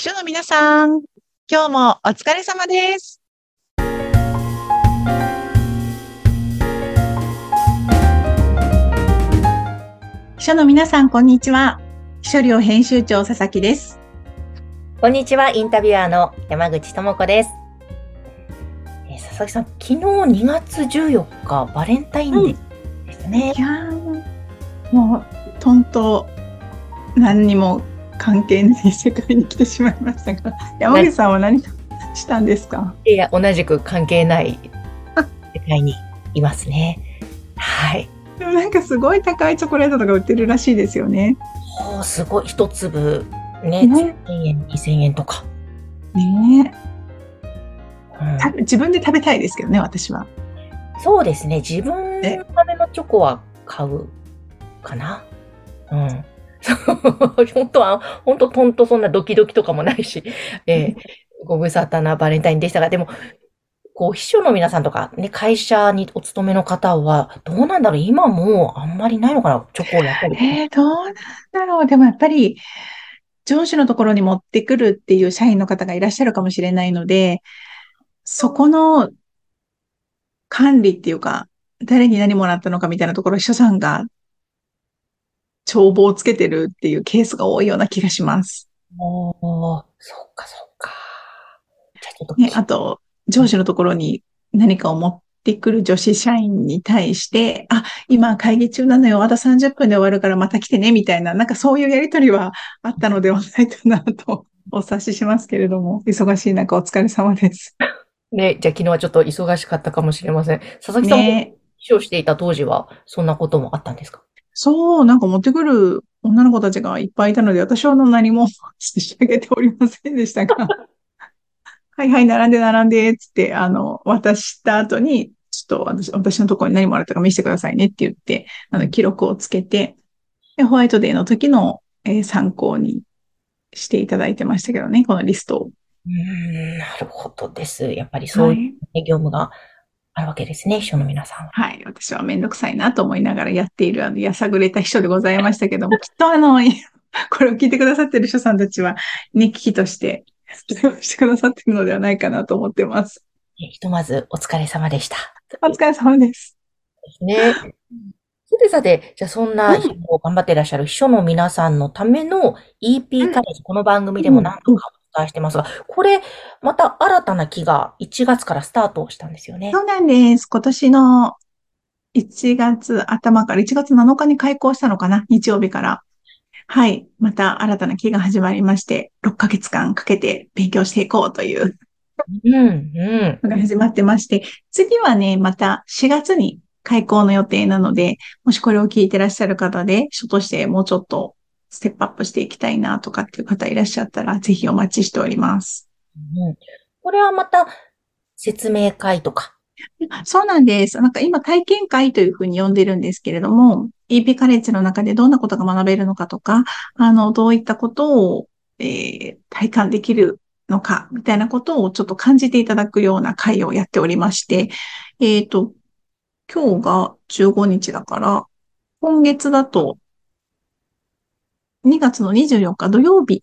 秘書の皆さん、今日もお疲れ様です。秘書の皆さん、こんにちは。秘書寮編集長佐々木です。こんにちは、インタビュアーの山口智子です。えー佐々木さん、昨日2月14日、バレンタインデーでしたね。いやー、もう、とんと何にも関係ない世界に来てしまいましたが、山口さんは何したんですか？いや、同じく関係ない世界にいますね。はい。でもなんかすごい高いチョコレートとか売ってるらしいですよね。おーすごい、一粒ね、ね1000円、2000円とか。ねうんた自分で食べたいですけどね、私は。そうですね、自分のためのチョコは買うかな。うん。本当は、本当とんとそんなドキドキとかもないし、えーご無沙汰なバレンタインでしたが、でも、こう、秘書の皆さんとか、ね、会社にお勤めの方は、どうなんだろう。今もあんまりないのかな。チョコをやっぱり。えー、どうなんだろう。でもやっぱり、上司のところに持ってくるっていう社員の方がいらっしゃるかもしれないので、そこの管理っていうか、誰に何もらったのかみたいなところ、秘書さんが帳簿をつけてるっていうケースが多いような気がします。おー、そっかそっか。ね、あと、上司のところに何かを持ってくる女子社員に対して、あ、今会議中なのよ、まだ30分で終わるからまた来てね、みたいな、なんかそういうやりとりはあったのではないかなとお察ししますけれども、忙しい中お疲れ様です。ね、じゃあ昨日はちょっと忙しかったかもしれません。佐々木さんもね、秘書をしていた当時は、そんなこともあったんですか？そう、なんか持ってくる女の子たちがいっぱいいたので、私は何も差し上げておりませんでしたが、はいはい、並んで並んで、つって、あの、渡した後に、ちょっと私、私のところに何もらったか見せてくださいねって言って、あの、記録をつけて、でホワイトデーの時の、えー参考にしていただいてましたけどね、このリストを。うーん、なるほどです。やっぱりそういうはい。業務があるわけですね、秘書の皆さんは。はい。私はめんどくさいなと思いながらやっている、あの、やさぐれた秘書でございましたけども、きっとあの、これを聞いてくださっている秘書さんたちは、ね、危機として、してくださっているのではないかなと思ってます。えひとまずお疲れ様でした。お疲れ様です。ですね。さてさて、じゃあそんな頑張っていらっしゃる秘書の皆さんのための EP カレッジ、この番組でも何度かお伝えしてますが、これ、また新たな期が1月からスタートしたんですよね。そうなんです。今年の1月頭から1月7日に開校したのかな？日曜日から。はい。また新たな期が始まりまして、6ヶ月間かけて勉強していこうといううん、うん。のが始まってまして、次はね、また4月に開校の予定なので、もしこれを聞いてらっしゃる方で、書としてもうちょっとステップアップしていきたいなとかっていう方いらっしゃったら、ぜひお待ちしております。うんこれはまた説明会とか。そうなんです。なんか今体験会というふうに呼んでるんですけれども、EP カレッジの中でどんなことが学べるのかとか、あの、どういったことを、えー体感できるのか、みたいなことをちょっと感じていただくような会をやっておりまして、えっと、今日が15日だから、今月だと、2月の24日土曜日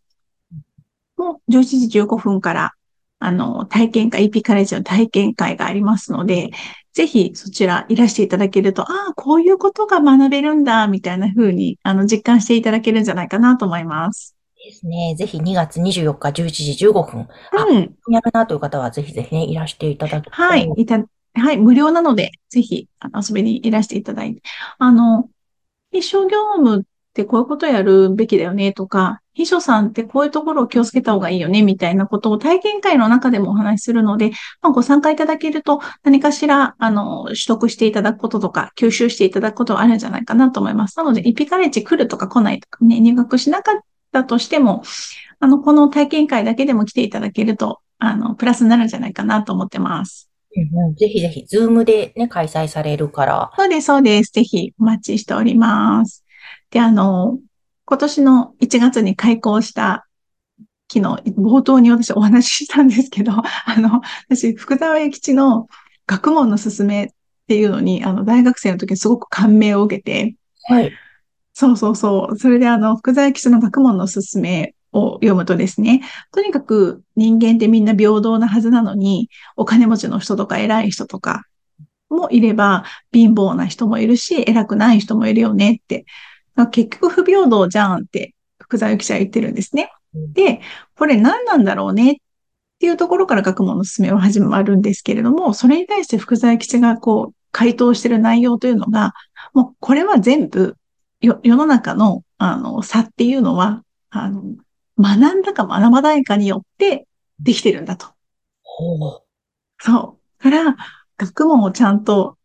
も11時15分から、あの、体験会、EP カレッジの体験会がありますので、ぜひそちらいらしていただけると、ああ、こういうことが学べるんだ、みたいな風に、あの、実感していただけるんじゃないかなと思います。ですね。ぜひ2月24日11時15分。あうん。やるなという方はぜひぜひね、いらしていただきたはい。いた、はい。無料なので、ぜひ、遊びにいらしていただいて。あの、秘書業務ってこういうことやるべきだよねとか、秘書さんってこういうところを気をつけた方がいいよねみたいなことを体験会の中でもお話しするので、まあ、ご参加いただけると何かしら、あの、取得していただくこととか、吸収していただくことはあるんじゃないかなと思います。なので、イピカレッジ来るとか来ないとかね、入学しなかったとしても、あの、この体験会だけでも来ていただけると、あの、プラスになるんじゃないかなと思ってます。うんうんぜひぜひ、ズームでね、開催されるから。そうです、そうです。ぜひお待ちしております。で、あの、今年の1月に開校した昨日、冒頭に私お話ししたんですけど、あの、私、福沢諭吉の学問のすすめっていうのに、あの、大学生の時にすごく感銘を受けて、はい。そうそうそう。それであの、福沢諭吉の学問のすすめを読むとですね、とにかく人間ってみんな平等なはずなのに、お金持ちの人とか偉い人とかもいれば、貧乏な人もいるし、偉くない人もいるよねって。結局不平等じゃんって福沢諭吉は言ってるんですね。で、これ何なんだろうねっていうところから学問の進めは始まるんですけれども、それに対して福沢吉がこう回答してる内容というのが、もうこれは全部世の中のあの差っていうのは、あの、学んだか学ばないかによってできてるんだと。そう。から、学問をちゃんと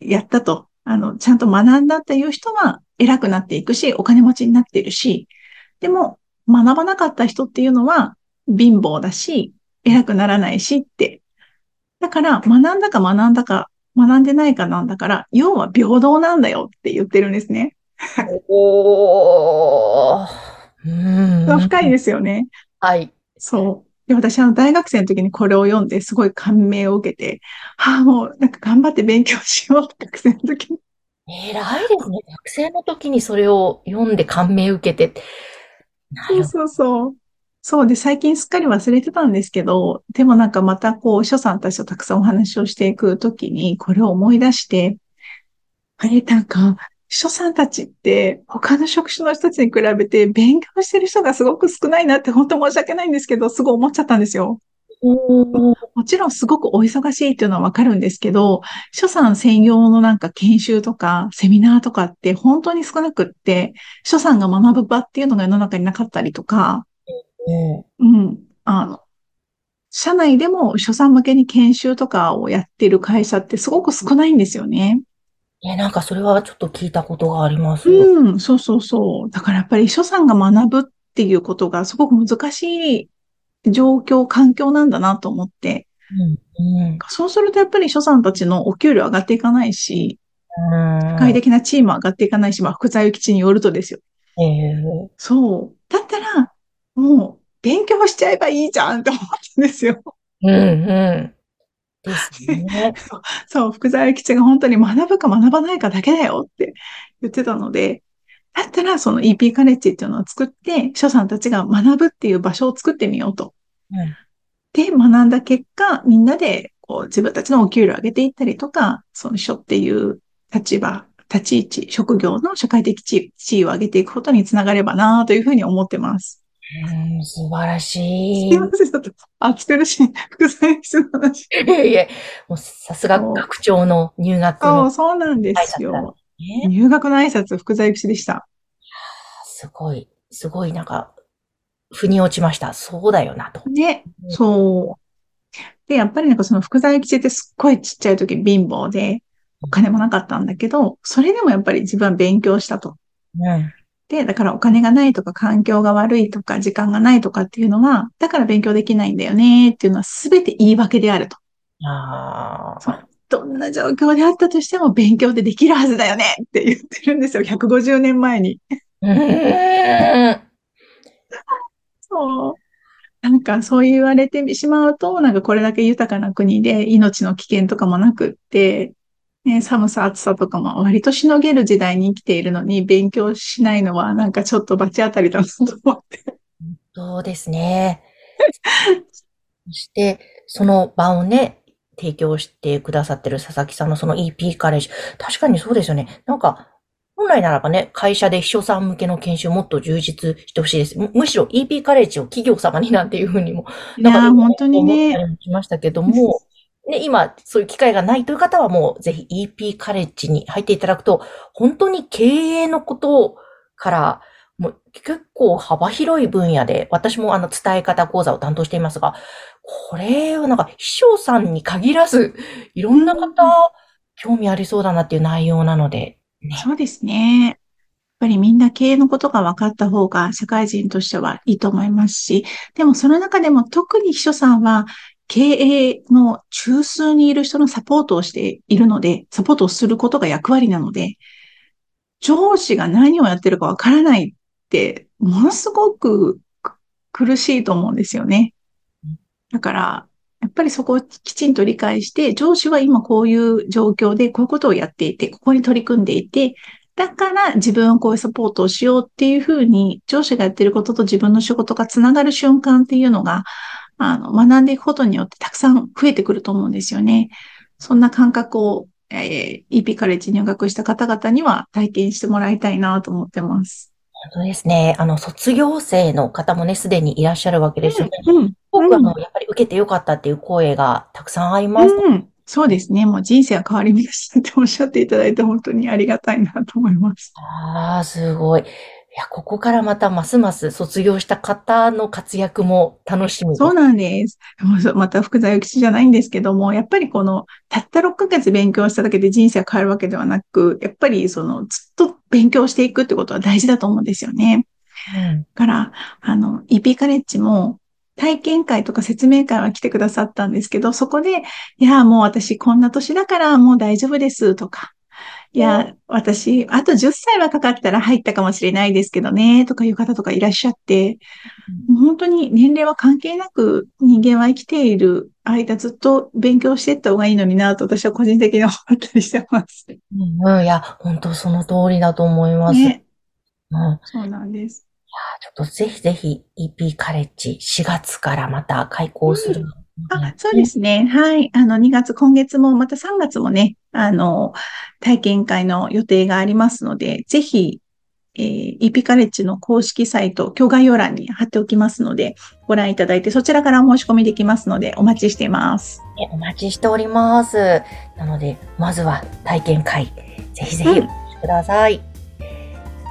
やったと、あの、ちゃんと学んだっていう人は偉くなっていくし、お金持ちになっているし、でも、学ばなかった人っていうのは貧乏だし、偉くならないしって。だから、学んだか学んだか、学んでないかなんだから、要は平等なんだよって言ってるんですね。おー。うん深いですよね。はい。そう。で、私、あの、大学生の時にこれを読んで、すごい感銘を受けて、はあ、もう、なんか頑張って勉強しよう学生の時に。偉いですね。学生の時にそれを読んで感銘を受けて。そうそうそう。そうで、最近すっかり忘れてたんですけど、でもなんかまたこう、書さんたちとたくさんお話をしていくときに、これを思い出して、あれ、なんか、秘書さんたちって他の職種の人たちに比べて勉強してる人がすごく少ないなって本当申し訳ないんですけど、すごい思っちゃったんですよ。もちろんすごくお忙しいっていうのはわかるんですけど、秘書さん専用のなんか研修とかセミナーとかって本当に少なくって、秘書さんが学ぶ場っていうのが世の中になかったりとか、うん、あの、社内でも秘書さん向けに研修とかをやってる会社ってすごく少ないんですよね。え、なんかそれはちょっと聞いたことがあります。うん、そうそうそう。だからやっぱり秘書さんが学ぶっていうことがすごく難しい状況、環境なんだなと思って。うんうん、そうするとやっぱり秘書さんたちのお給料上がっていかないし、世界的なチーム上がっていかないし、まあ、福沢諭吉によるとですよ。えー、そう。だったら、もう、勉強しちゃえばいいじゃんって思ったんですよ。うんうん。ですね。そう、福沢諭吉が本当に学ぶか学ばないかだけだよって言ってたので、だったらその EP カレッジっていうのを作って、書さんたちが学ぶっていう場所を作ってみようと。うん、で、学んだ結果、みんなでこう自分たちのお給料を上げていったりとか、その書っていう立場、立ち位置、職業の社会的地位を上げていくことにつながればなというふうに思ってます。うん、素晴らしい。すいません、ちょっと暑苦しい副菜室の話。いえいえ、もうさすが学長の入学の。そう、そうなんですよ。入学の挨拶、福沢諭吉でした。すごい、すごいなんか、腑に落ちました。そうだよなと。ね、そう。で、やっぱりなんかその福沢諭吉ってすっごいちっちゃい時貧乏で、お金もなかったんだけど、それでもやっぱり自分は勉強したと。うん。で、だからお金がないとか環境が悪いとか時間がないとかっていうのは、だから勉強できないんだよねっていうのは全て言い訳であると。ああ。どんな状況であったとしても勉強でできるはずだよねって言ってるんですよ。150年前に。そう。なんかそう言われてしまうと、なんかこれだけ豊かな国で命の危険とかもなくって、ね、寒さ、暑さとかも割としのげる時代に生きているのに、勉強しないのはなんかちょっと罰当たりだなと思って。そうですね。そして、その場をね、提供してくださってる佐々木さんのその EP カレッジ。確かにそうですよね。なんか、本来ならばね、会社で秘書さん向けの研修もっと充実してほしいです。むむしろ EP カレッジを企業様になんていうふうにも、なんか本当にね。しましたけども、ね、今、そういう機会がないという方はもう、ぜひ EP カレッジに入っていただくと、本当に経営のことから、もう結構幅広い分野で、私もあの伝え方講座を担当していますが、これはなんか秘書さんに限らず、いろんな方、興味ありそうだなっていう内容なので、ね、そうですね。やっぱりみんな経営のことが分かった方が社会人としてはいいと思いますし、でもその中でも特に秘書さんは経営の中枢にいる人のサポートをしているので、サポートをすることが役割なので、上司が何をやってるかわからないって、ものすごく苦しいと思うんですよね。だから、やっぱりそこをきちんと理解して、上司は今こういう状況でこういうことをやっていて、ここに取り組んでいて、だから自分をこういうサポートをしようっていうふうに、上司がやってることと自分の仕事がつながる瞬間っていうのが、あの、学んでいくことによってたくさん増えてくると思うんですよね。そんな感覚を、えー、EP カレッジ入学した方々には体験してもらいたいなと思ってます。本当ですね。あの、卒業生の方もね、すでにいらっしゃるわけですよね。うん、うん、僕、あの、やっぱり受けてよかったっていう声がたくさんあります。うん、そうですね。もう人生は変わりましたっておっしゃっていただいて本当にありがたいなと思います。ああ、すごい。いや、ここからまたますます卒業した方の活躍も楽しみそうなんです。また福沢諭吉じゃないんですけども、やっぱりこの、たった6ヶ月勉強しただけで人生が変わるわけではなく、やっぱりその、ずっと勉強していくってことは大事だと思うんですよね。うん。から、あの、EP カレッジも、体験会とか説明会は来てくださったんですけど、そこで、いや、もう私こんな年だからもう大丈夫ですとか、いや、私、あと10歳はかかったら入ったかもしれないですけどね、とかいう方とかいらっしゃって、もう本当に年齢は関係なく人間は生きている間ずっと勉強していった方がいいのになと私は個人的に思ったりしてます。うん、いや、本当その通りだと思います。ね、うん、そうなんです。いや、ちょっとぜひぜひ EP カレッジ4月からまた開校する、うんあ、そうですね。はい。あの、2月、今月も、また3月もね、あの、体験会の予定がありますので、ぜひ、えー、イピカレッジの公式サイト、今日概要欄に貼っておきますので、ご覧いただいて、そちらから申し込みできますので、お待ちしています。お待ちしております。なので、まずは体験会、ぜひぜひお越しください。うん、という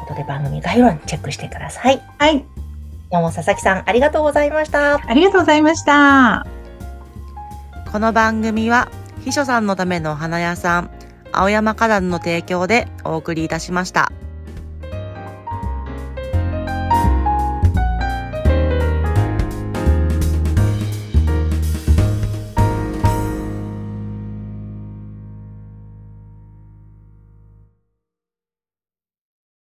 ことで、番組概要欄チェックしてください。はい。どうも佐々木さん、ありがとうございました。ありがとうございました。この番組は秘書さんのための花屋さん青山花壇の提供でお送りいたしました。